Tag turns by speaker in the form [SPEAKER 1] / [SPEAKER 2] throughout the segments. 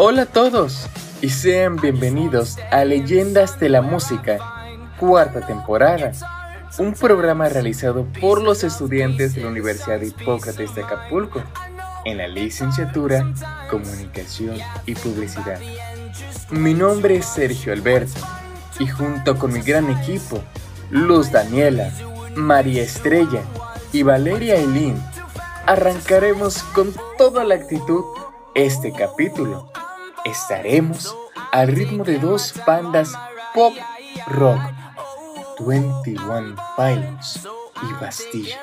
[SPEAKER 1] Hola a todos y sean bienvenidos a Leyendas de la Música, cuarta temporada, un programa realizado por los estudiantes de la Universidad de Hipócrates de Acapulco en la licenciatura Comunicación y Publicidad. Mi nombre es Sergio Alberto y junto con mi gran equipo, Luz Daniela, María Estrella y Valeria Eileen, arrancaremos con toda la actitud este capítulo estaremos al ritmo de dos bandas pop rock, 21 Pilots y Bastilla.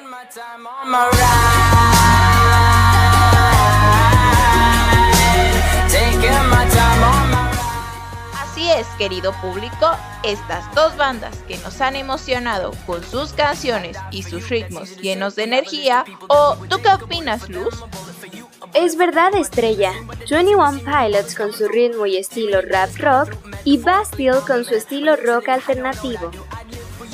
[SPEAKER 2] Así es, querido público, estas dos bandas que nos han emocionado con sus canciones y sus ritmos llenos de energía, ¿o tú qué opinas, Luz?
[SPEAKER 3] Es verdad, estrella. 21 Pilots con su ritmo y estilo rap rock y Bastille con su estilo rock alternativo.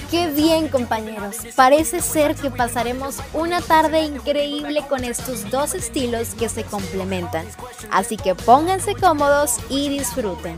[SPEAKER 4] Qué bien compañeros, parece ser que pasaremos una tarde increíble con estos dos estilos que se complementan, así que pónganse cómodos y disfruten.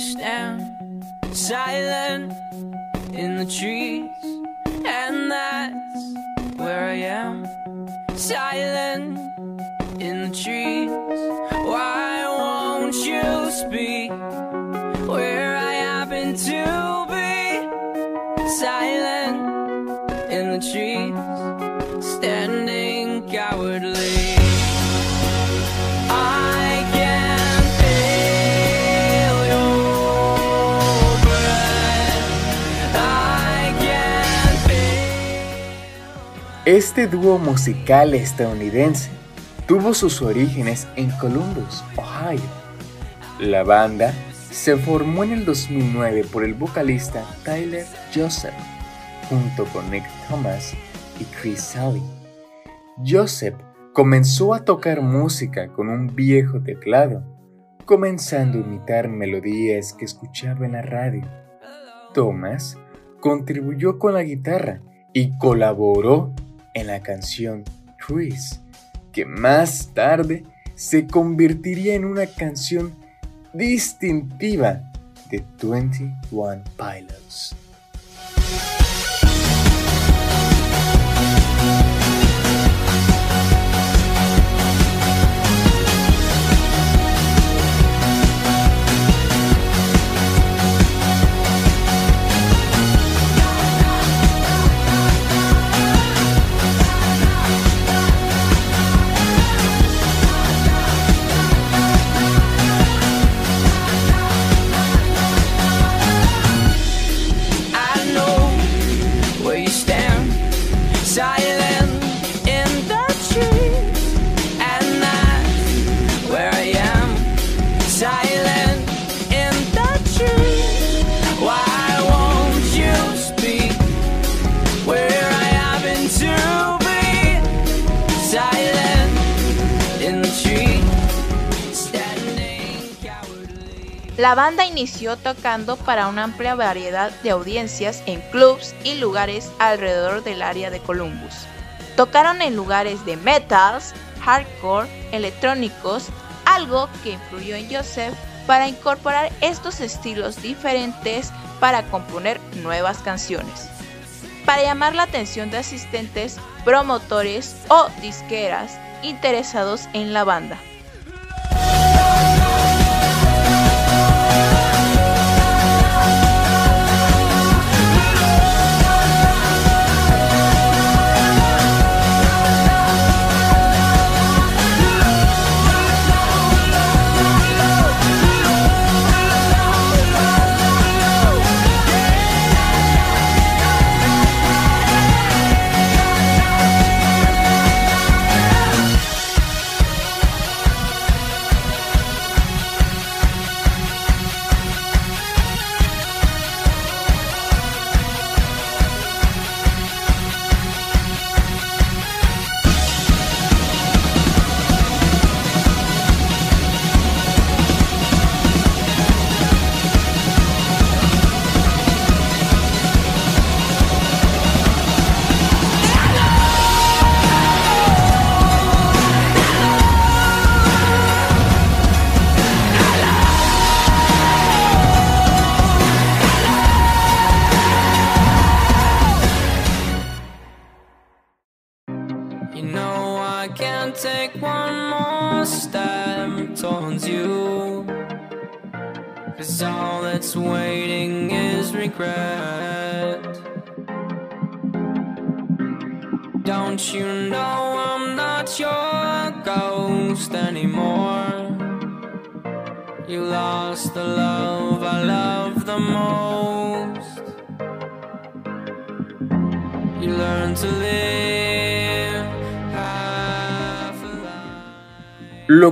[SPEAKER 4] stand silent in the tree.
[SPEAKER 1] Este dúo musical estadounidense tuvo sus orígenes en Columbus, Ohio. La banda se formó en el 2009 por el vocalista Tyler Joseph, junto con Nick Thomas y Chris Sally. Joseph comenzó a tocar música con un viejo teclado, comenzando a imitar melodías que escuchaba en la radio. Thomas contribuyó con la guitarra y colaboró en la canción Chris, que más tarde se convertiría en una canción distintiva de 21 Pilots.
[SPEAKER 4] Tocando para una amplia variedad de audiencias en clubs y lugares alrededor del área de Columbus. Tocaron en lugares de metals, hardcore, electrónicos, algo que influyó en Joseph para incorporar estos estilos diferentes para componer nuevas canciones. Para llamar la atención de asistentes, promotores o disqueras interesados en la banda.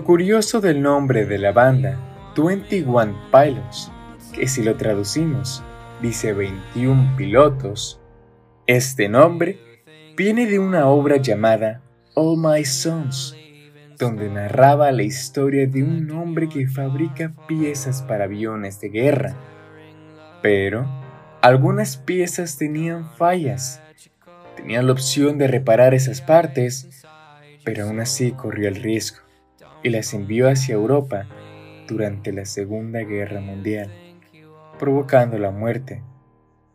[SPEAKER 1] Curioso del nombre de la banda, 21 Pilots, que si lo traducimos dice 21 pilotos, este nombre viene de una obra llamada All My Sons, donde narraba la historia de un hombre que fabrica piezas para aviones de guerra. Pero algunas piezas tenían fallas. Tenía la opción de reparar esas partes, pero aún así corrió el riesgo y las envió hacia Europa durante la Segunda Guerra Mundial, provocando la muerte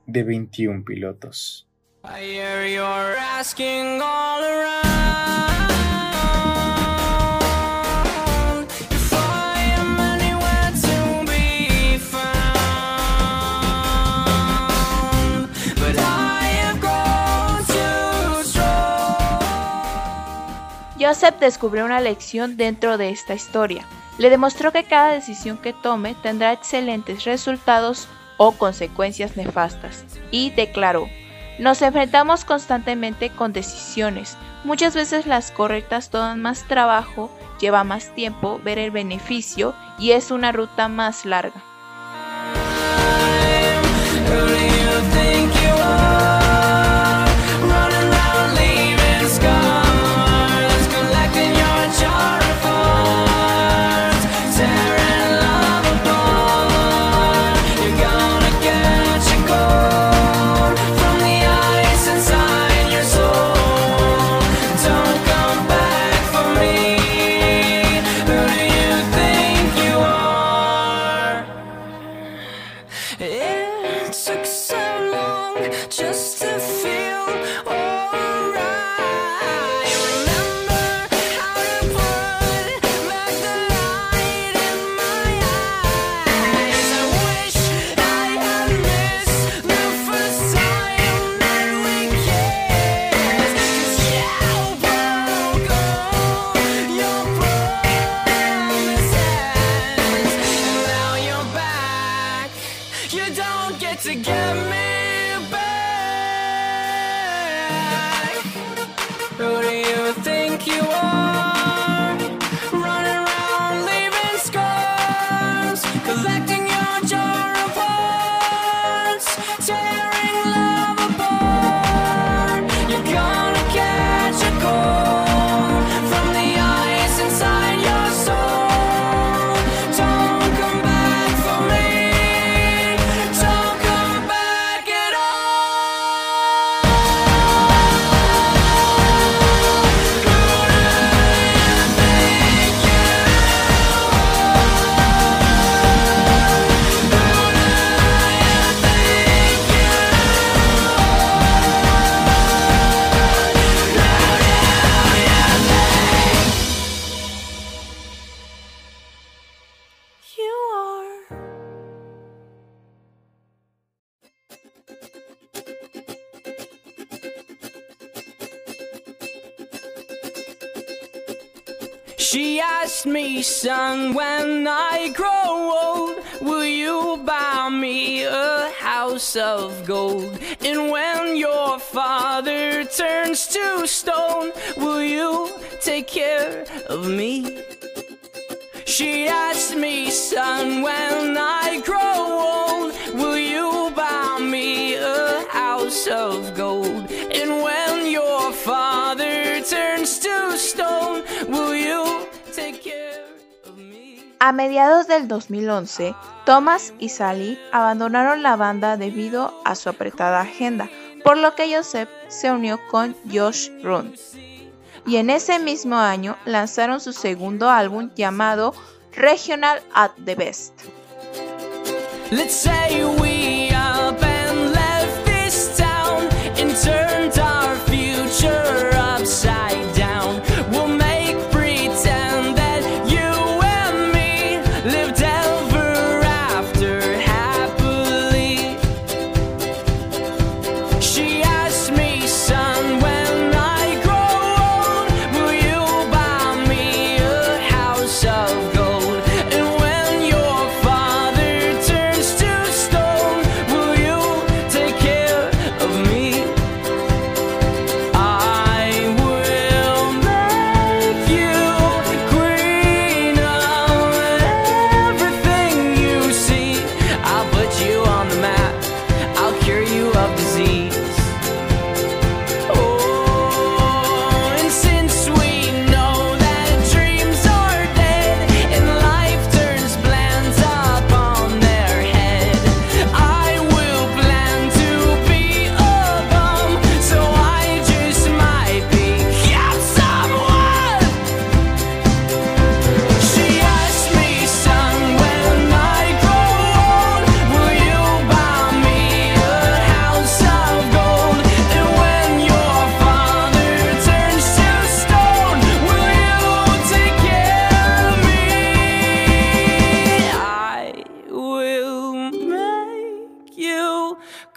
[SPEAKER 1] de 21 pilotos.
[SPEAKER 4] Joseph descubrió una lección dentro de esta historia. Le demostró que cada decisión que tome tendrá excelentes resultados o consecuencias nefastas. Y declaró, nos enfrentamos constantemente con decisiones. Muchas veces las correctas toman más trabajo, lleva más tiempo ver el beneficio y es una ruta más larga. You don't get to get me of me. She asked me, son, when I grow old, will you buy me a house of gold? And when your father turns to stone, will you take care? of me?
[SPEAKER 2] A mediados del 2011, Thomas y Sally abandonaron la banda debido a su apretada agenda, por lo que Joseph se unió con Josh Run y en ese mismo año lanzaron su segundo álbum llamado Regional at the Best.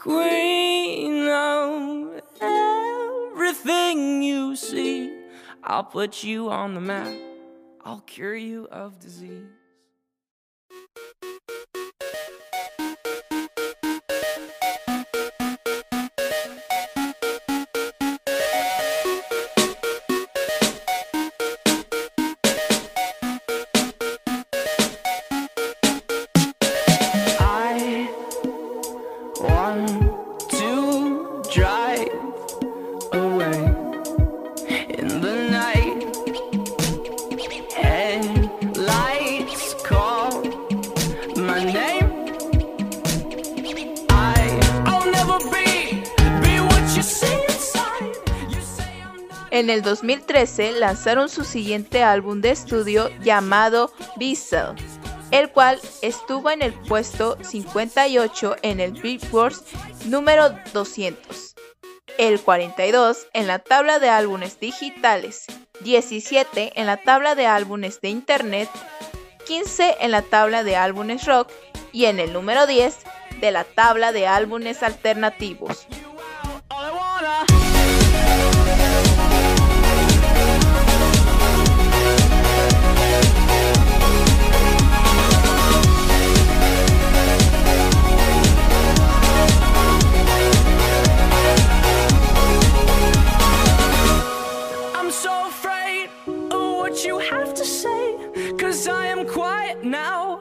[SPEAKER 4] queen of everything you see. I'll put you on the map, I'll cure you of disease.
[SPEAKER 2] En 2013 lanzaron su siguiente álbum de estudio llamado Beasel, el cual estuvo en el puesto 58 en el Billboard número 200, el 42 en la tabla de álbumes digitales, 17 en la tabla de álbumes de internet, 15 en la tabla de álbumes rock y en el número 10 de la tabla de álbumes alternativos.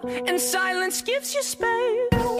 [SPEAKER 4] and silence gives you space.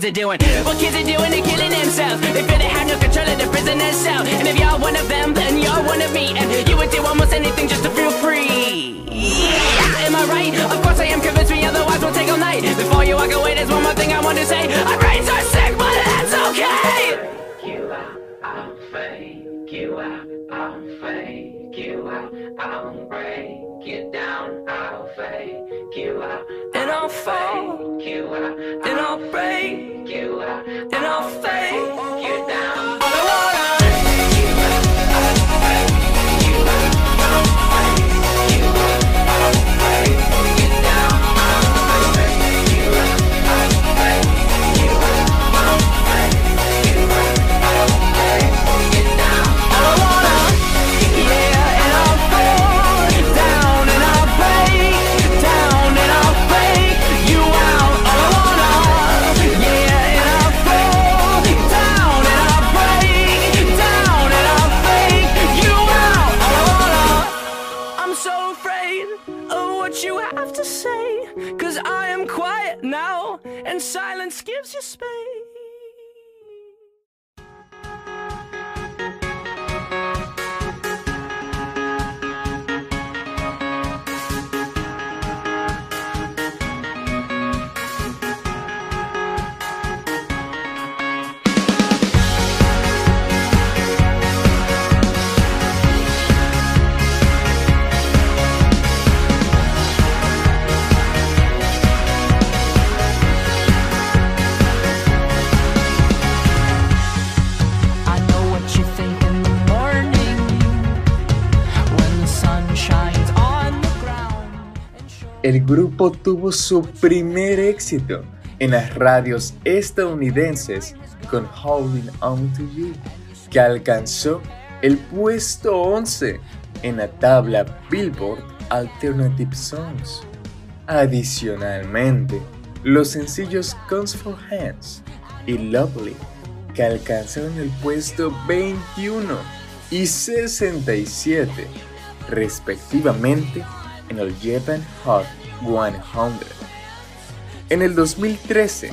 [SPEAKER 4] Kids are doing.
[SPEAKER 1] El grupo tuvo su primer éxito en las radios estadounidenses con Holding On To You, que alcanzó el puesto 11 en la tabla Billboard Alternative Songs. Adicionalmente, los sencillos Guns for Hands y Lovely, que alcanzaron el puesto 21 y 67, respectivamente, en el Japan Hot 100. En el 2013,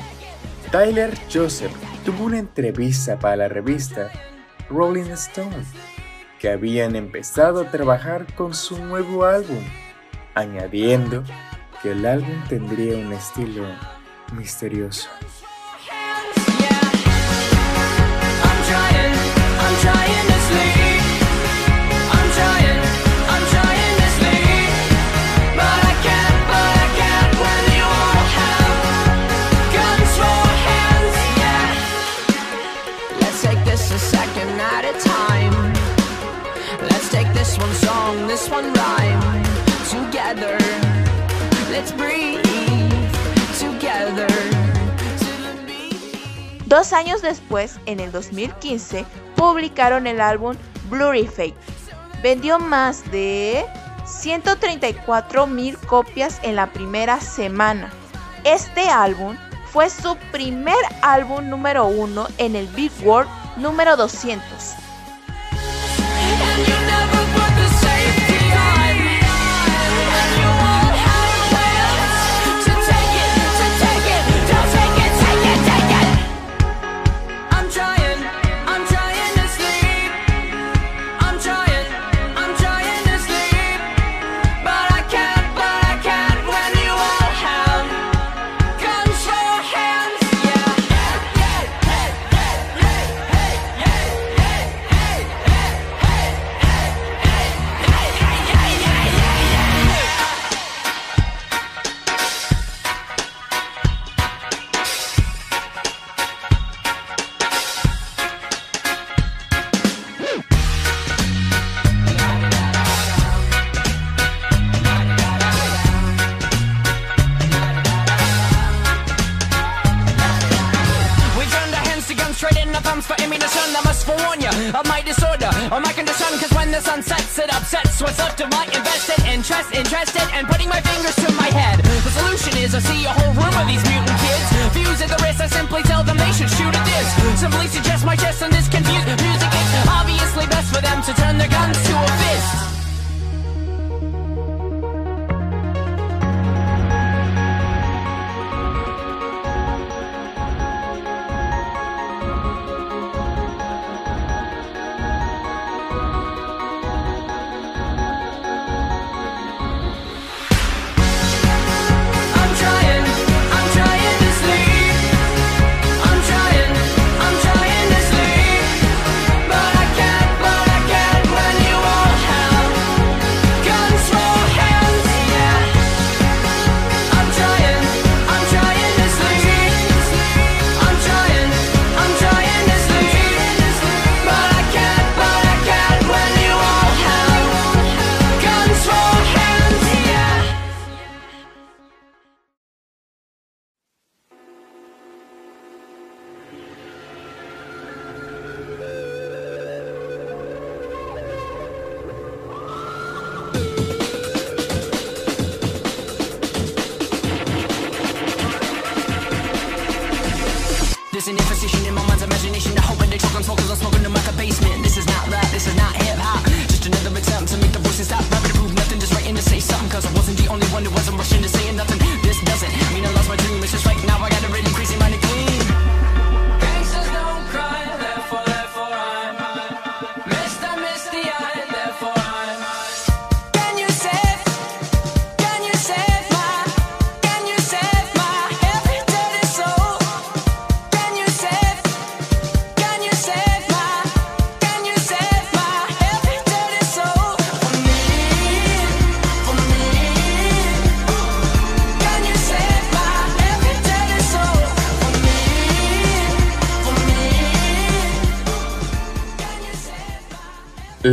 [SPEAKER 1] Tyler Joseph tuvo una entrevista para la revista Rolling Stone, que habían empezado a trabajar con su nuevo álbum, añadiendo que el álbum tendría un estilo misterioso.
[SPEAKER 4] Song, this one rhyme together. Let's breathe together.
[SPEAKER 2] Dos años después, en el 2015, publicaron el álbum Blurry Fake. Vendió más de 134 mil copias en la primera semana. Este álbum fue su primer álbum número uno en el Billboard número 200.
[SPEAKER 4] Or my condition. Cause when the sun sets, it upsets what's left of my invested interest. Interested and putting my fingers to my head. The solution is I see a whole room of these mutant kids. Fuse at the wrist, I simply tell them they should shoot at this. Simply suggest my chest and this confused music. It's obviously best for them to turn their guns to a fist.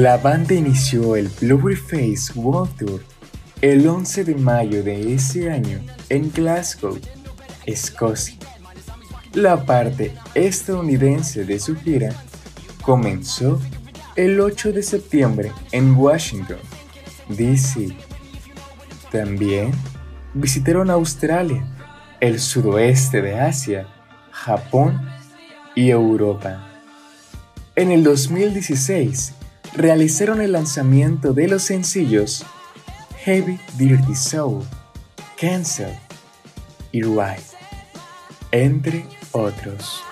[SPEAKER 1] La banda inició el Face World Tour el 11 de mayo de ese año en Glasgow, Escocia. La parte estadounidense de su gira comenzó el 8 de septiembre en Washington, D.C. También visitaron Australia, el sudoeste de Asia, Japón y Europa. En el 2016 realizaron el lanzamiento de los sencillos Heavy Dirty Soul, Cancel y Ride, entre otros.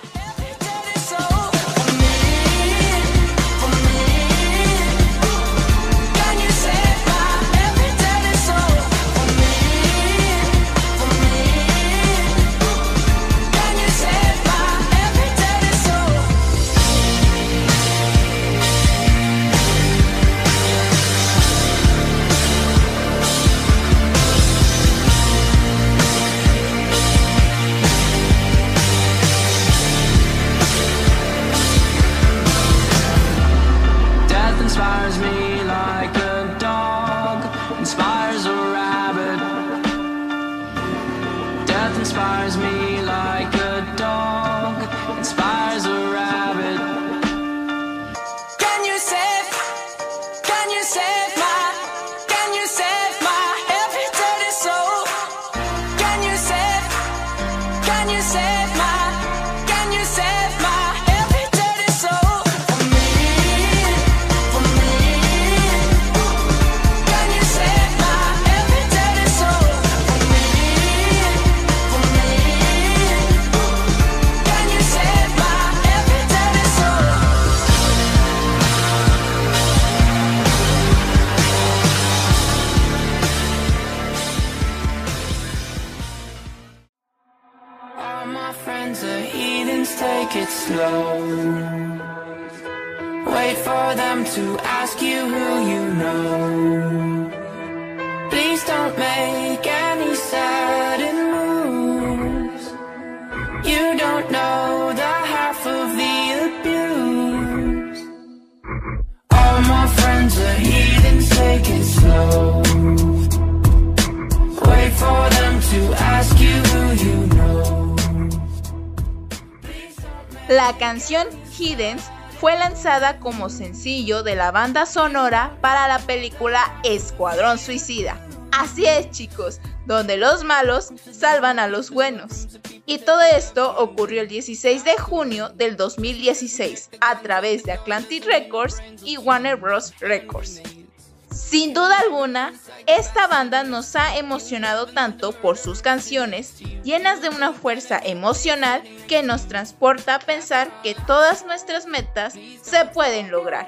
[SPEAKER 2] Fue lanzada como sencillo de la banda sonora para la película Escuadrón Suicida. Así es chicos, donde los malos salvan a los buenos. Y todo esto ocurrió el 16 de junio del 2016 a través de Atlantic Records y Warner Bros. Records. Sin duda alguna, esta banda nos ha emocionado tanto por sus canciones, llenas de una fuerza emocional que nos transporta a pensar que todas nuestras metas se pueden lograr.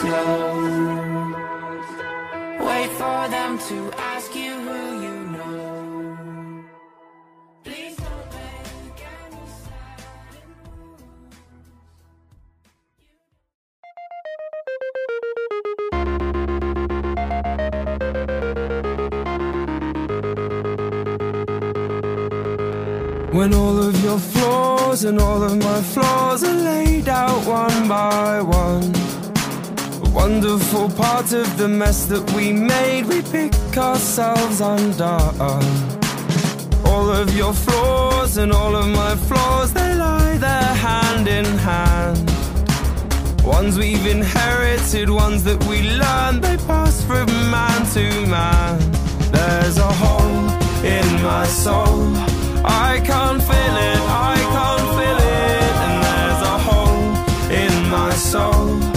[SPEAKER 4] Slow. Wait for them to ask you who you know.
[SPEAKER 5] When all of your flaws and all of my flaws are laid out one by one. Wonderful part of the mess that we made, we pick ourselves undone. All of your flaws and all of my flaws, they lie there hand in hand. Ones we've inherited, ones that we learned, they pass from man to man. There's a hole in my soul. I can't feel it, I can't feel it. And there's a hole in my soul.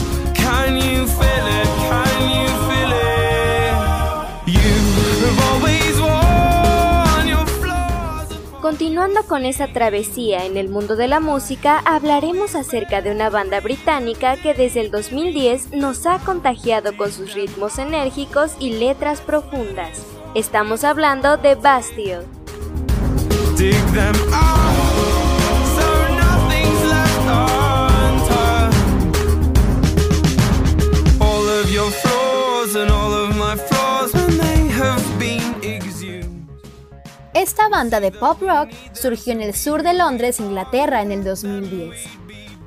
[SPEAKER 3] Continuando con esa travesía en el mundo de la música, hablaremos acerca de una banda británica que desde el 2010 nos ha contagiado con sus ritmos enérgicos y letras profundas. Estamos hablando de Bastille.
[SPEAKER 6] Esta banda de pop rock surgió en el sur de Londres, Inglaterra, en el 2010.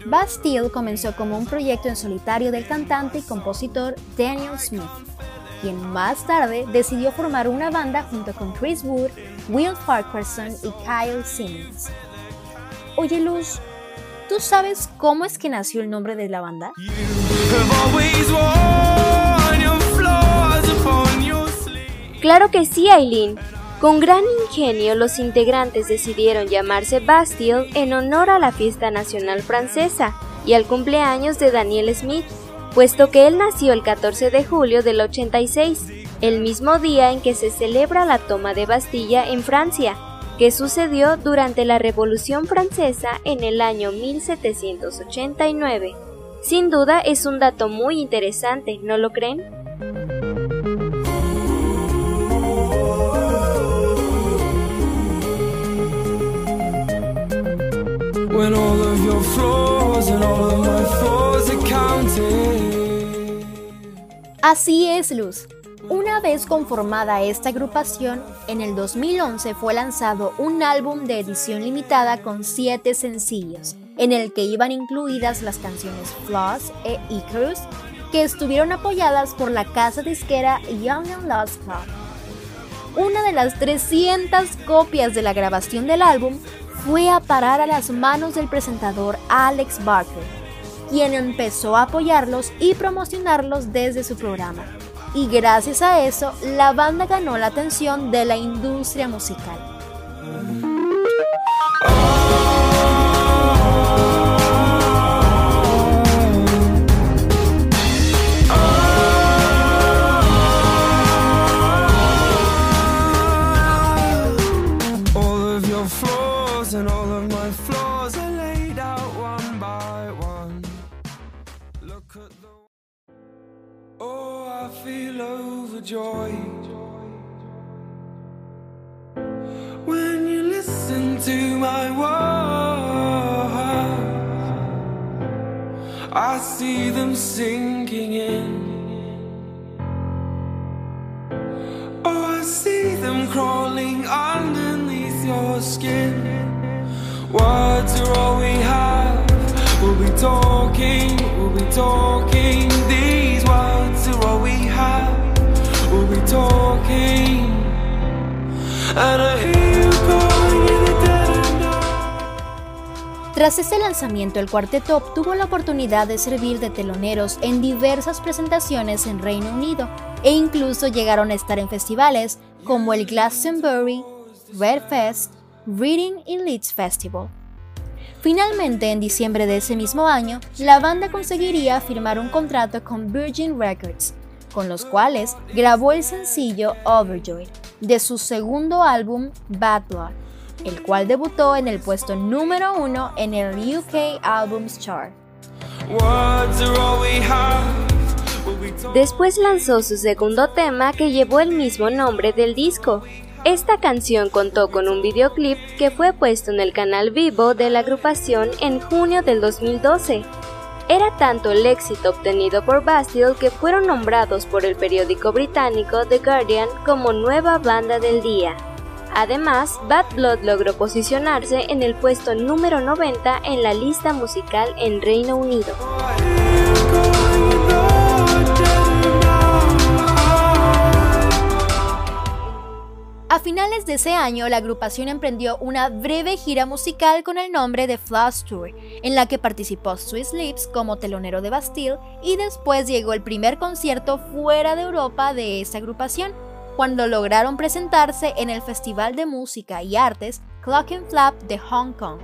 [SPEAKER 6] Bastille comenzó como un proyecto en solitario del cantante y compositor Daniel Smith, quien más tarde decidió formar una banda junto con Chris Wood, Will Farquharson y Kyle Simmons. Oye Luz, ¿tú sabes cómo es que nació el nombre de la banda?
[SPEAKER 3] Claro que sí, Aileen. Con gran ingenio, los integrantes decidieron llamarse Bastille en honor a la fiesta nacional francesa y al cumpleaños de Daniel Smith, puesto que él nació el 14 de julio del 86, el mismo día en que se celebra la toma de Bastilla en Francia, que sucedió durante la Revolución Francesa en el año 1789. Sin duda es un dato muy interesante, ¿no lo creen?
[SPEAKER 5] When all of your flaws and all of my flaws are counted.
[SPEAKER 6] Así es, Luz. Una vez conformada esta agrupación, en el 2011 fue lanzado un álbum de edición limitada con 7 sencillos, en el que iban incluidas las canciones Flaws e Icarus, que estuvieron apoyadas por la casa disquera Young and Lost Club. Una de las 300 copias de la grabación del álbum fue a parar a las manos del presentador Alex Barker, quien empezó a apoyarlos y promocionarlos desde su programa. Y gracias a eso, la banda ganó la atención de la industria musical.
[SPEAKER 5] Oh, I feel overjoyed when you listen to my words. I see them sinking in. Oh, I see them crawling underneath your skin. Words are all we have. We'll be talking,
[SPEAKER 6] Tras ese lanzamiento, el cuarteto obtuvo la oportunidad de servir de teloneros en diversas presentaciones en Reino Unido e incluso llegaron a estar en festivales como el Glastonbury, Red Fest, Reading y Leeds Festival. Finalmente, en diciembre de ese mismo año, la banda conseguiría firmar un contrato con Virgin Records, con los cuales grabó el sencillo Overjoyed de su segundo álbum Bad Blood, el cual debutó en el puesto número uno en el UK Albums Chart.
[SPEAKER 3] Después lanzó su segundo tema que llevó el mismo nombre del disco. Esta canción contó con un videoclip que fue puesto en el canal vivo de la agrupación en junio del 2012. Era tanto el éxito obtenido por Bastille que fueron nombrados por el periódico británico The Guardian como nueva banda del día. Además, Bad Blood logró posicionarse en el puesto número 90 en la lista musical en Reino Unido.
[SPEAKER 6] Finales de ese año, la agrupación emprendió una breve gira musical con el nombre de Floss Tour, en la que participó Swiss Lips como telonero de Bastille y después llegó el primer concierto fuera de Europa de esa agrupación, cuando lograron presentarse en el Festival de Música y Artes Clock and Flap de Hong Kong.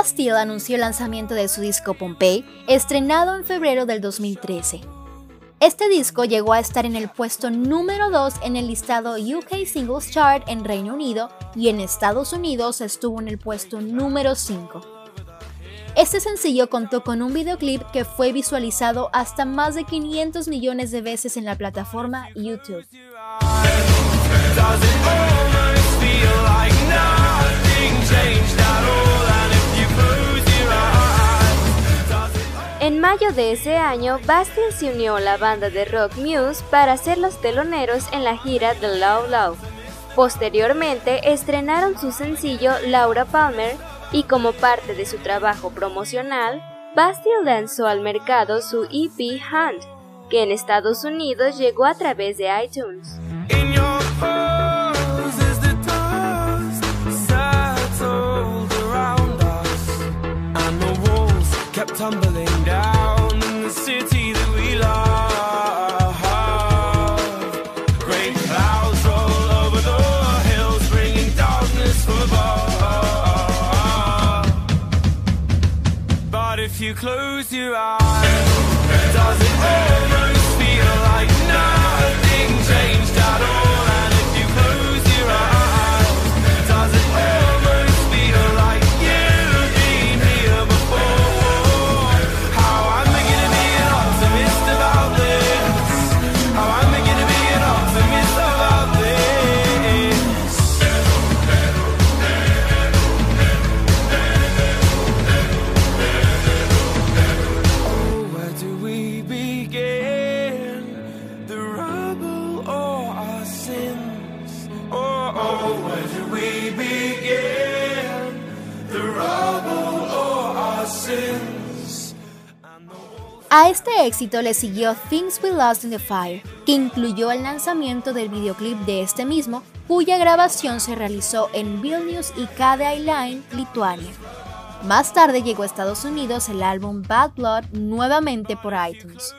[SPEAKER 6] Bastille anunció el lanzamiento de su disco Pompeii, estrenado en febrero del 2013. Este disco llegó a estar en el puesto número 2 en el listado UK Singles Chart en Reino Unido y en Estados Unidos estuvo en el puesto número 5. Este sencillo contó con un videoclip que fue visualizado hasta más de 500 millones de veces en la plataforma YouTube.
[SPEAKER 3] En mayo de ese año, Bastille se unió a la banda de rock Muse para ser los teloneros en la gira The Love Love. Posteriormente, estrenaron su sencillo Laura Palmer y como parte de su trabajo promocional, Bastille lanzó al mercado su EP Hunt, que en Estados Unidos llegó a través de iTunes.
[SPEAKER 5] Close
[SPEAKER 6] éxito le siguió Things We Lost in the Fire, que incluyó el lanzamiento del videoclip de este mismo, cuya grabación se realizó en Vilnius y Kėdainiai, Lituania. Más tarde llegó a Estados Unidos el álbum Bad Blood nuevamente por iTunes.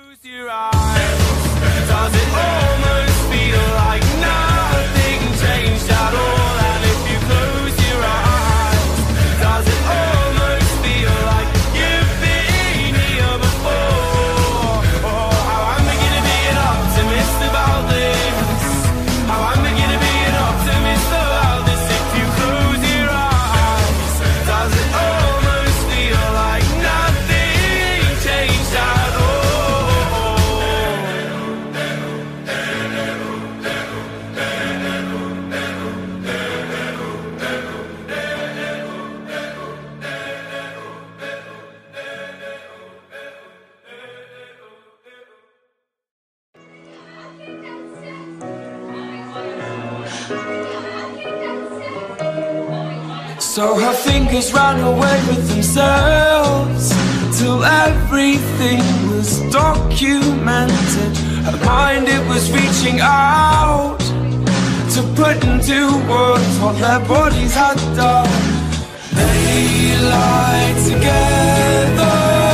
[SPEAKER 5] So her fingers ran away with themselves till everything was documented. Her mind it was reaching out to put into words what their bodies had done. They lie together.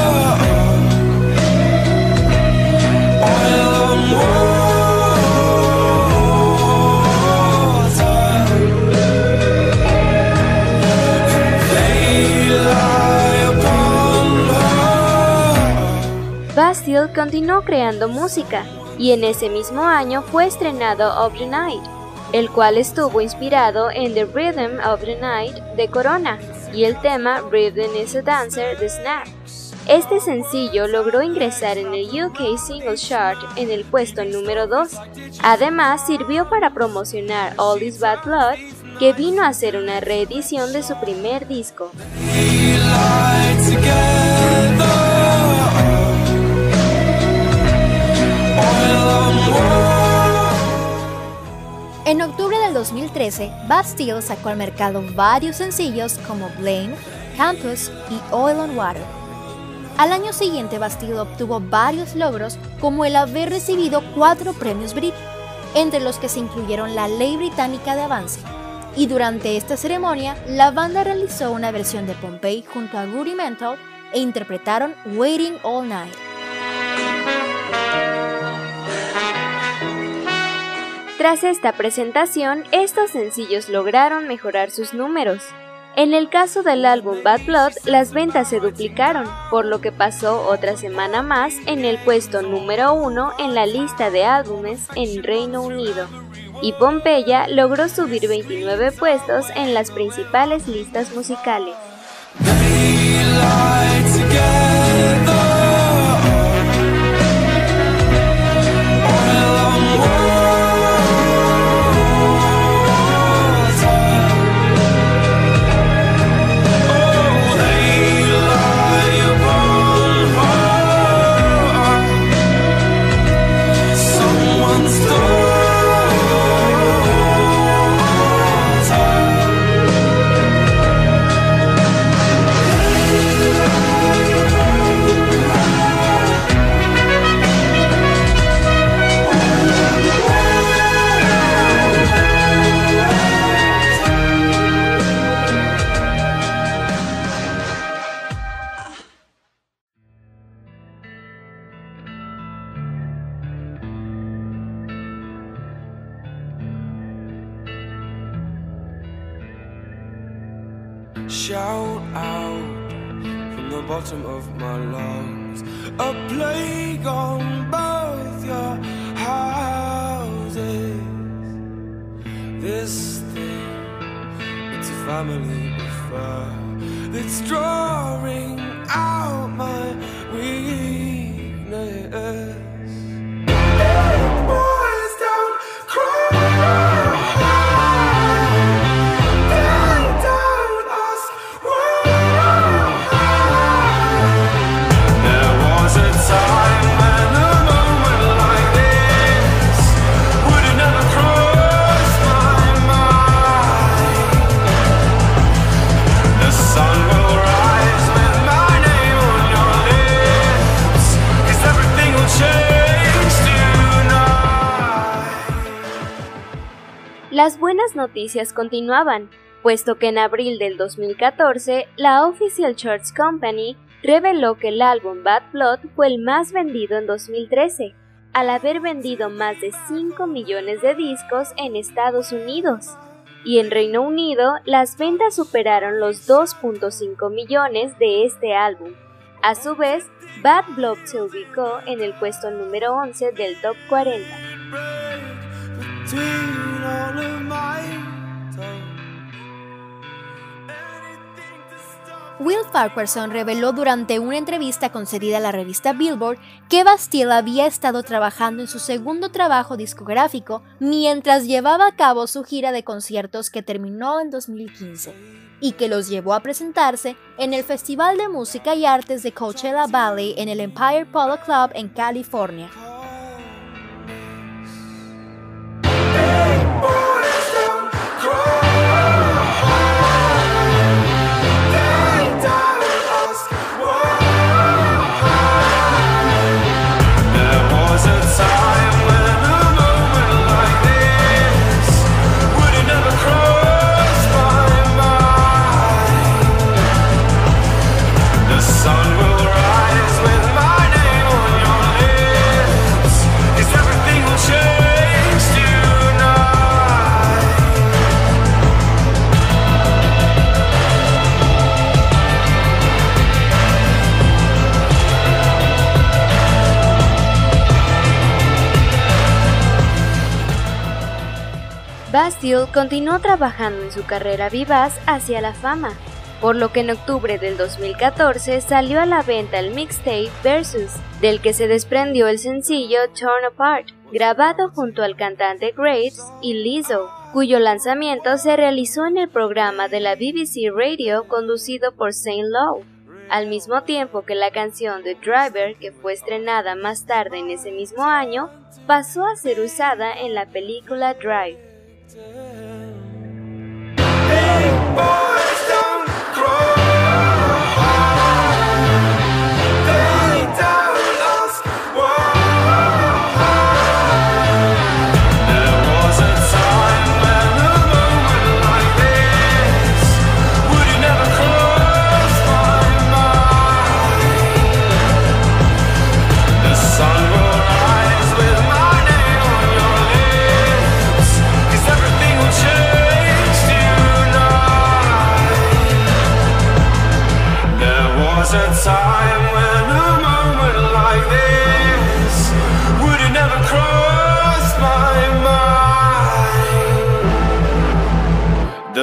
[SPEAKER 3] Continuó creando música y en ese mismo año fue estrenado Of the Night, el cual estuvo inspirado en The Rhythm of the Night de Corona y el tema Rhythm is a Dancer de Snap. Este sencillo logró ingresar en el UK Singles Chart en el puesto número 2. Además, sirvió para promocionar All This Bad Blood, que vino a ser una reedición de su primer disco.
[SPEAKER 6] En octubre del 2013, Bastille sacó al mercado varios sencillos como Blame, Campus y Oil on Water. Al año siguiente, Bastille obtuvo varios logros, como el haber recibido cuatro premios Brit, entre los que se incluyeron la Ley Británica de Avance. Y durante esta ceremonia, la banda realizó una versión de Pompeii junto a Rudimental e interpretaron Waiting All Night.
[SPEAKER 3] Tras esta presentación, estos sencillos lograron mejorar sus números. En el caso del álbum Bad Blood, las ventas se duplicaron, por lo que pasó otra semana más en el puesto número uno en la lista de álbumes en Reino Unido. Y Pompeya logró subir 29 puestos en las principales listas musicales. Noticias continuaban, puesto que en abril del 2014 la Official Charts Company reveló que el álbum Bad Blood fue el más vendido en 2013, al haber vendido más de 5 millones de discos en Estados Unidos. Y en Reino Unido las ventas superaron los 2.5 millones de este álbum. A su vez, Bad Blood se ubicó en el puesto número 11 del top 40.
[SPEAKER 6] Will Farquharson reveló durante una entrevista concedida a la revista Billboard que Bastille había estado trabajando en su segundo trabajo discográfico mientras llevaba a cabo su gira de conciertos que terminó en 2015 y que los llevó a presentarse en el Festival de Música y Artes de Coachella Valley en el Empire Polo Club en California.
[SPEAKER 3] Bastille continuó trabajando en su carrera vivaz hacia la fama, por lo que en octubre del 2014 salió a la venta el mixtape Versus, del que se desprendió el sencillo Torn Apart, grabado junto al cantante Graves y Lizzo, cuyo lanzamiento se realizó en el programa de la BBC Radio conducido por Saint Lowe, al mismo tiempo que la canción The Driver, que fue estrenada más tarde en ese mismo año, pasó a ser usada en la película Drive.
[SPEAKER 5] Big boy!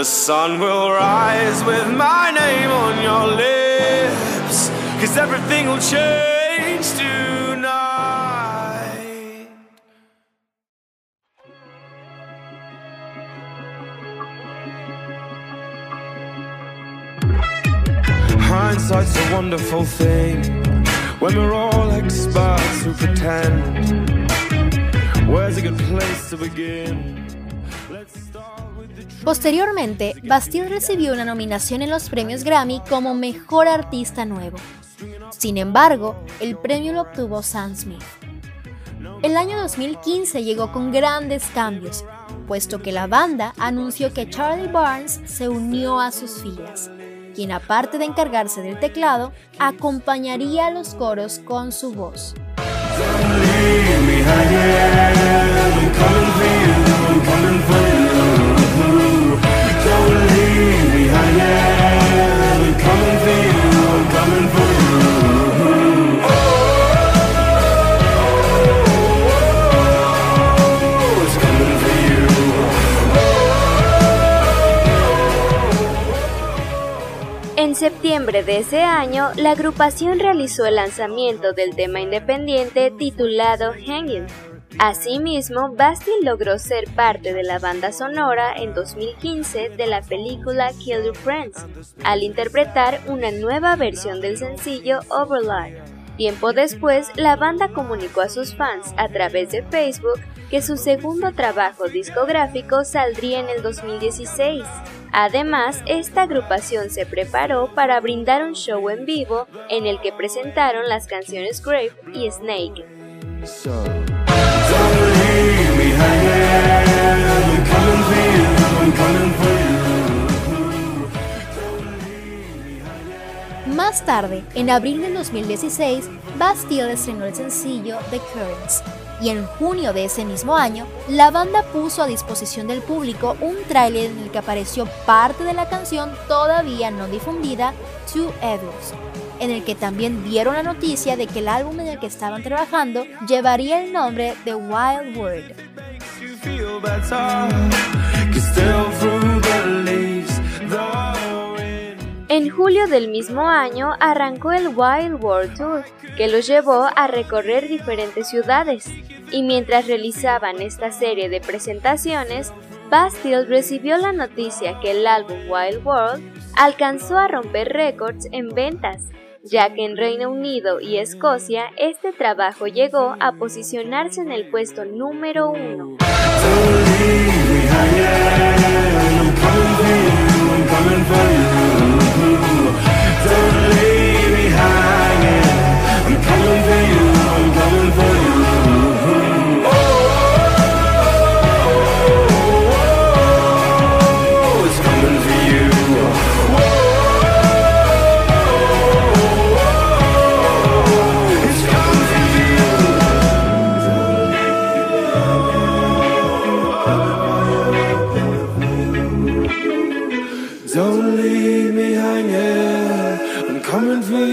[SPEAKER 5] The sun will rise with my name on your lips, cause everything will change tonight. Hindsight's a wonderful thing when we're all experts who pretend. Where's a good place to begin?
[SPEAKER 6] Posteriormente, Bastille recibió una nominación en los premios Grammy como Mejor Artista Nuevo. Sin embargo, el premio lo obtuvo Sam Smith. El año 2015 llegó con grandes cambios, puesto que la banda anunció que Charlie Barnes se unió a sus filas, quien aparte de encargarse del teclado, acompañaría a los coros con su voz.
[SPEAKER 3] En septiembre de ese año, la agrupación realizó el lanzamiento del tema independiente titulado Hanging. Asimismo, Bastille logró ser parte de la banda sonora en 2015 de la película Kill Your Friends, al interpretar una nueva versión del sencillo Overlord. Tiempo después, la banda comunicó a sus fans a través de Facebook que su segundo trabajo discográfico saldría en el 2016. Además, esta agrupación se preparó para brindar un show en vivo en el que presentaron las canciones Grave y Snake.
[SPEAKER 6] Más tarde, en abril del 2016, Bastille estrenó el sencillo The Currents, y en junio de ese mismo año, la banda puso a disposición del público un tráiler en el que apareció parte de la canción todavía no difundida, Two Evils, en el que también dieron la noticia de que el álbum en el que estaban trabajando llevaría el nombre de Wild World.
[SPEAKER 3] En julio del mismo año arrancó el Wild World Tour, que los llevó a recorrer diferentes ciudades. Y mientras realizaban esta serie de presentaciones, Bastille recibió la noticia que el álbum Wild World alcanzó a romper récords en ventas, ya que en Reino Unido y Escocia este trabajo llegó a posicionarse en el puesto número uno.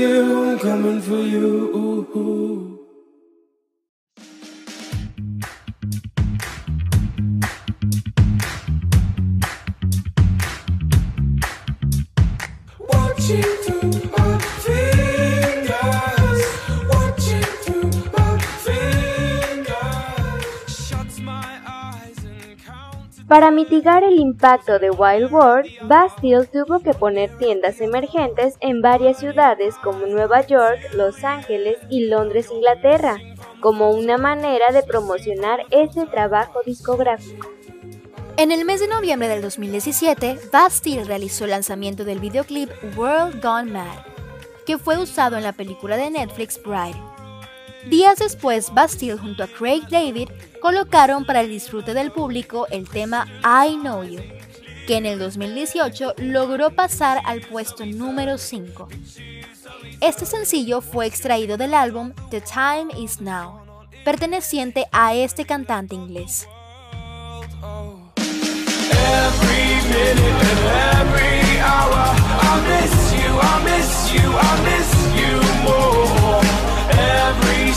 [SPEAKER 5] You. I'm coming for you.
[SPEAKER 3] Para mitigar el impacto de Wild World, Bastille tuvo que poner tiendas emergentes en varias ciudades como Nueva York, Los Ángeles y Londres, Inglaterra, como una manera de promocionar ese trabajo discográfico.
[SPEAKER 6] En el mes de noviembre del 2017, Bastille realizó el lanzamiento del videoclip World Gone Mad, que fue usado en la película de Netflix Bride. Días después, Bastille junto a Craig David colocaron para el disfrute del público el tema I Know You, que en el 2018 logró pasar al puesto número 5. Este sencillo fue extraído del álbum The Time Is Now, perteneciente a este cantante inglés.
[SPEAKER 5] Every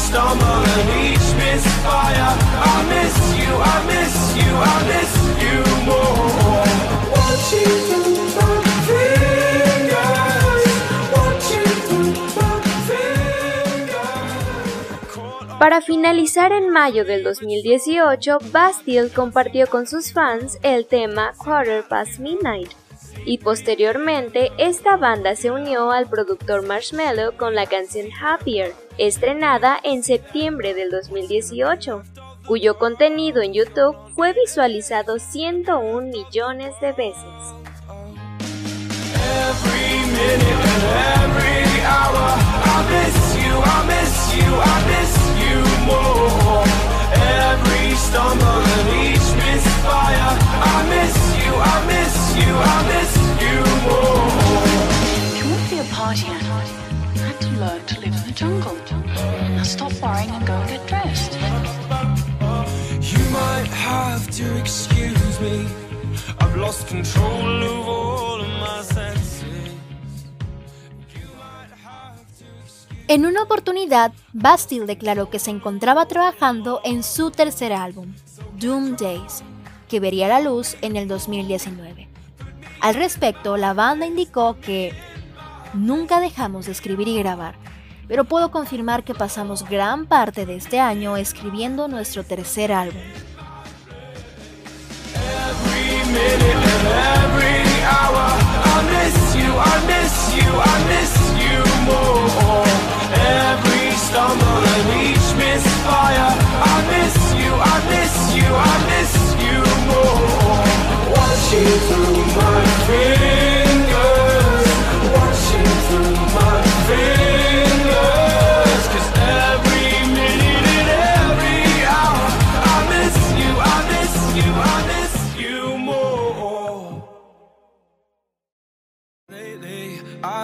[SPEAKER 5] I miss you, I miss you, I miss you more.
[SPEAKER 3] Para finalizar en mayo del 2018, Bastille compartió con sus fans el tema Quarter Past Midnight. Y posteriormente, esta banda se unió al productor Marshmello con la canción Happier, estrenada en septiembre del 2018, cuyo contenido en YouTube fue visualizado 101 millones de veces.
[SPEAKER 5] Every minute and every hour, I miss you, I miss you, I miss you more. Every stumble and each misfire, I miss you, I miss you, I miss you more.
[SPEAKER 7] If you want to be a party animal, you have to learn to live in the jungle. Now stop worrying and go and get dressed.
[SPEAKER 5] You might have to excuse me. I've lost control of all of my senses. You might have to excuse
[SPEAKER 6] En una oportunidad, Bastille declaró que se encontraba trabajando en su tercer álbum, Doom Days, que vería la luz en el 2019. Al respecto, la banda indicó que nunca dejamos de escribir y grabar, pero puedo confirmar que pasamos gran parte de este año escribiendo nuestro tercer álbum.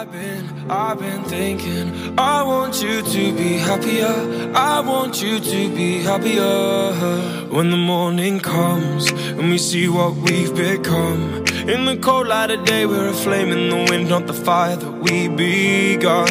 [SPEAKER 5] I've been, I've been thinking. I want you to be happier. I want you to be happier. When the morning comes and we see what we've become. In the cold light of day, we're a flame in the wind, not the fire that we begun.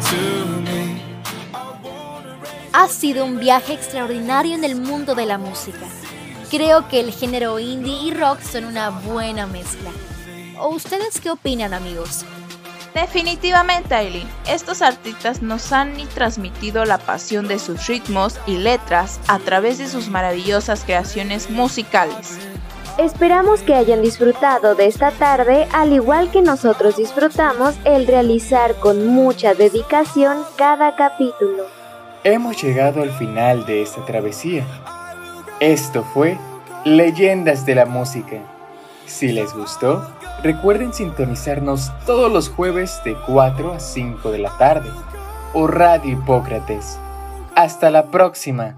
[SPEAKER 6] Ha sido un viaje extraordinario en el mundo de la música. Creo que el género indie y rock son una buena mezcla. ¿O ustedes qué opinan amigos?
[SPEAKER 2] Definitivamente, Aileen, estos artistas nos han transmitido la pasión de sus ritmos y letras a través de sus maravillosas creaciones musicales.
[SPEAKER 3] Esperamos que hayan disfrutado de esta tarde al igual que nosotros disfrutamos el realizar con mucha dedicación cada capítulo.
[SPEAKER 1] Hemos llegado al final de esta travesía. Esto fue Leyendas de la Música. Si les gustó, recuerden sintonizarnos todos los jueves de 4 a 5 de la tarde o Radio Hipócrates. Hasta la próxima.